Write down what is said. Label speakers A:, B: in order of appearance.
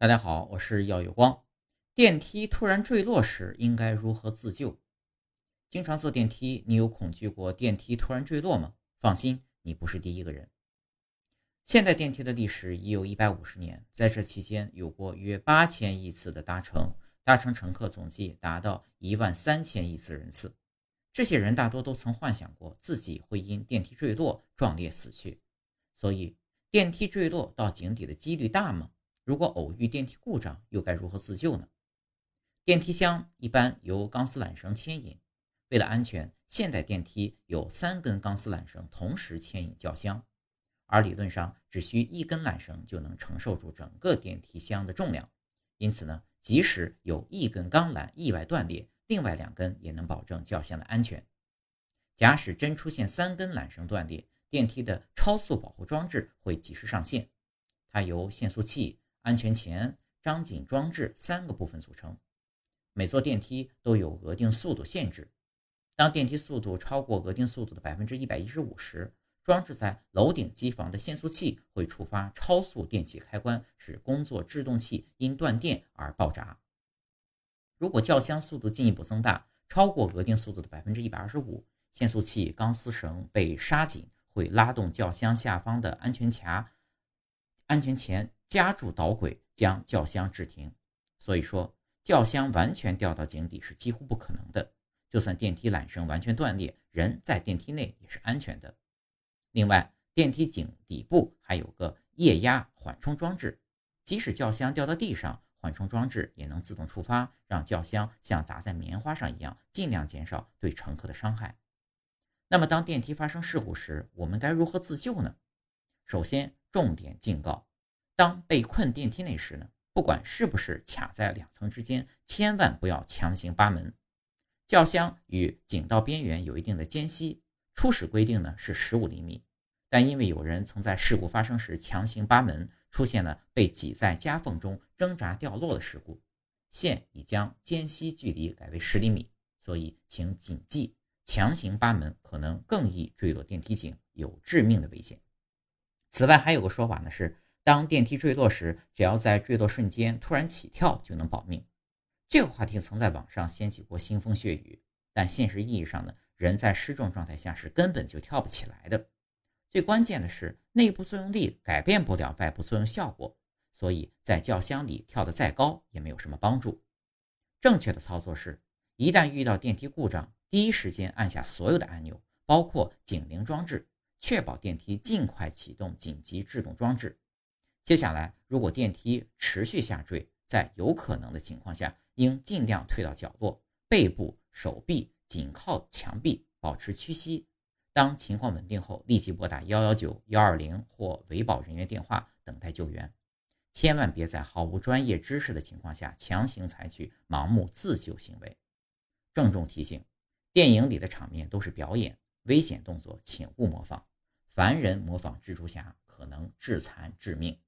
A: 大家好，我是耀有光。电梯突然坠落时应该如何自救？经常坐电梯，你有恐惧过电梯突然坠落吗？放心，你不是第一个人。现代电梯的历史已有一百五十年，在这期间有过约八千亿次的搭乘，搭乘乘客总计达到一万三千亿次人次。这些人大多都曾幻想过自己会因电梯坠落壮烈死去，所以电梯坠落到井底的几率大吗？如果偶遇电梯故障，又该如何自救呢？电梯箱一般由钢丝缆绳牵引。为了安全，现代电梯有三根钢丝缆绳同时牵引轿厢，而理论上只需一根缆绳就能承受住整个电梯箱的重量。因此呢，即使有一根钢缆意外断裂，另外两根也能保证轿厢的安全。假使真出现三根缆绳断裂，电梯的超速保护装置会及时上线，它由限速器。安全钳、张紧装置三个部分组成。每座电梯都有额定速度限制。当电梯速度超过额定速度的百分之一百一十五时，装置在楼顶机房的限速器会触发超速电气开关，使工作制动器因断电而爆炸。如果轿厢速度进一步增大，超过额定速度的百分之一百二十五，限速器钢丝绳被刹紧，会拉动轿厢下方的安全卡、安全钳。夹住导轨，将轿厢置停。所以说，轿厢完全掉到井底是几乎不可能的。就算电梯缆绳完全断裂，人在电梯内也是安全的。另外，电梯井底部还有个液压缓冲装置，即使轿厢掉到地上，缓冲装置也能自动触发，让轿厢像砸在棉花上一样，尽量减少对乘客的伤害。那么，当电梯发生事故时，我们该如何自救呢？首先，重点警告。当被困电梯内时呢，不管是不是卡在两层之间，千万不要强行扒门。轿厢与井道边缘有一定的间隙，初始规定呢是十五厘米，但因为有人曾在事故发生时强行扒门，出现了被挤在夹缝中挣扎掉落的事故，现已将间隙距离改为十厘米，所以请谨记，强行扒门可能更易坠落电梯井，有致命的危险。此外，还有个说法呢是。当电梯坠落时，只要在坠落瞬间突然起跳就能保命。这个话题曾在网上掀起过腥风血雨，但现实意义上呢，人在失重状态下是根本就跳不起来的。最关键的是，内部作用力改变不了外部作用效果，所以在轿厢里跳得再高也没有什么帮助。正确的操作是，一旦遇到电梯故障，第一时间按下所有的按钮，包括警铃装置，确保电梯尽快启动紧急制动装置。接下来，如果电梯持续下坠，在有可能的情况下，应尽量退到角落，背部、手臂紧靠墙壁，保持屈膝。当情况稳定后，立即拨打幺幺九、幺二零或维保人员电话，等待救援。千万别在毫无专业知识的情况下强行采取盲目自救行为。郑重提醒：电影里的场面都是表演，危险动作请勿模仿。凡人模仿蜘蛛侠，可能致残致命。